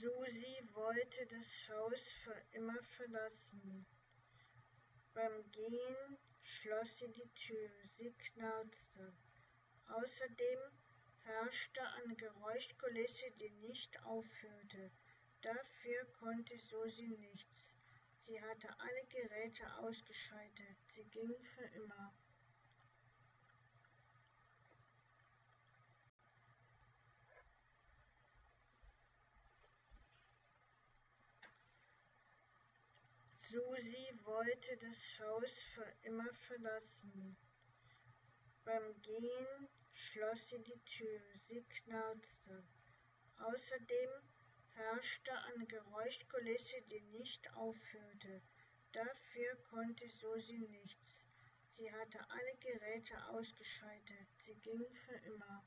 Susi wollte das Haus für immer verlassen. Beim Gehen schloss sie die Tür, sie knarzte. Außerdem herrschte eine Geräuschkulisse, die nicht aufhörte. Dafür konnte Susi nichts. Sie hatte alle Geräte ausgeschaltet. Sie ging für immer. Susi wollte das Haus für immer verlassen. Beim Gehen schloss sie die Tür, sie knarzte. Außerdem herrschte eine Geräuschkulisse, die nicht aufhörte. Dafür konnte Susi nichts. Sie hatte alle Geräte ausgeschaltet. Sie ging für immer.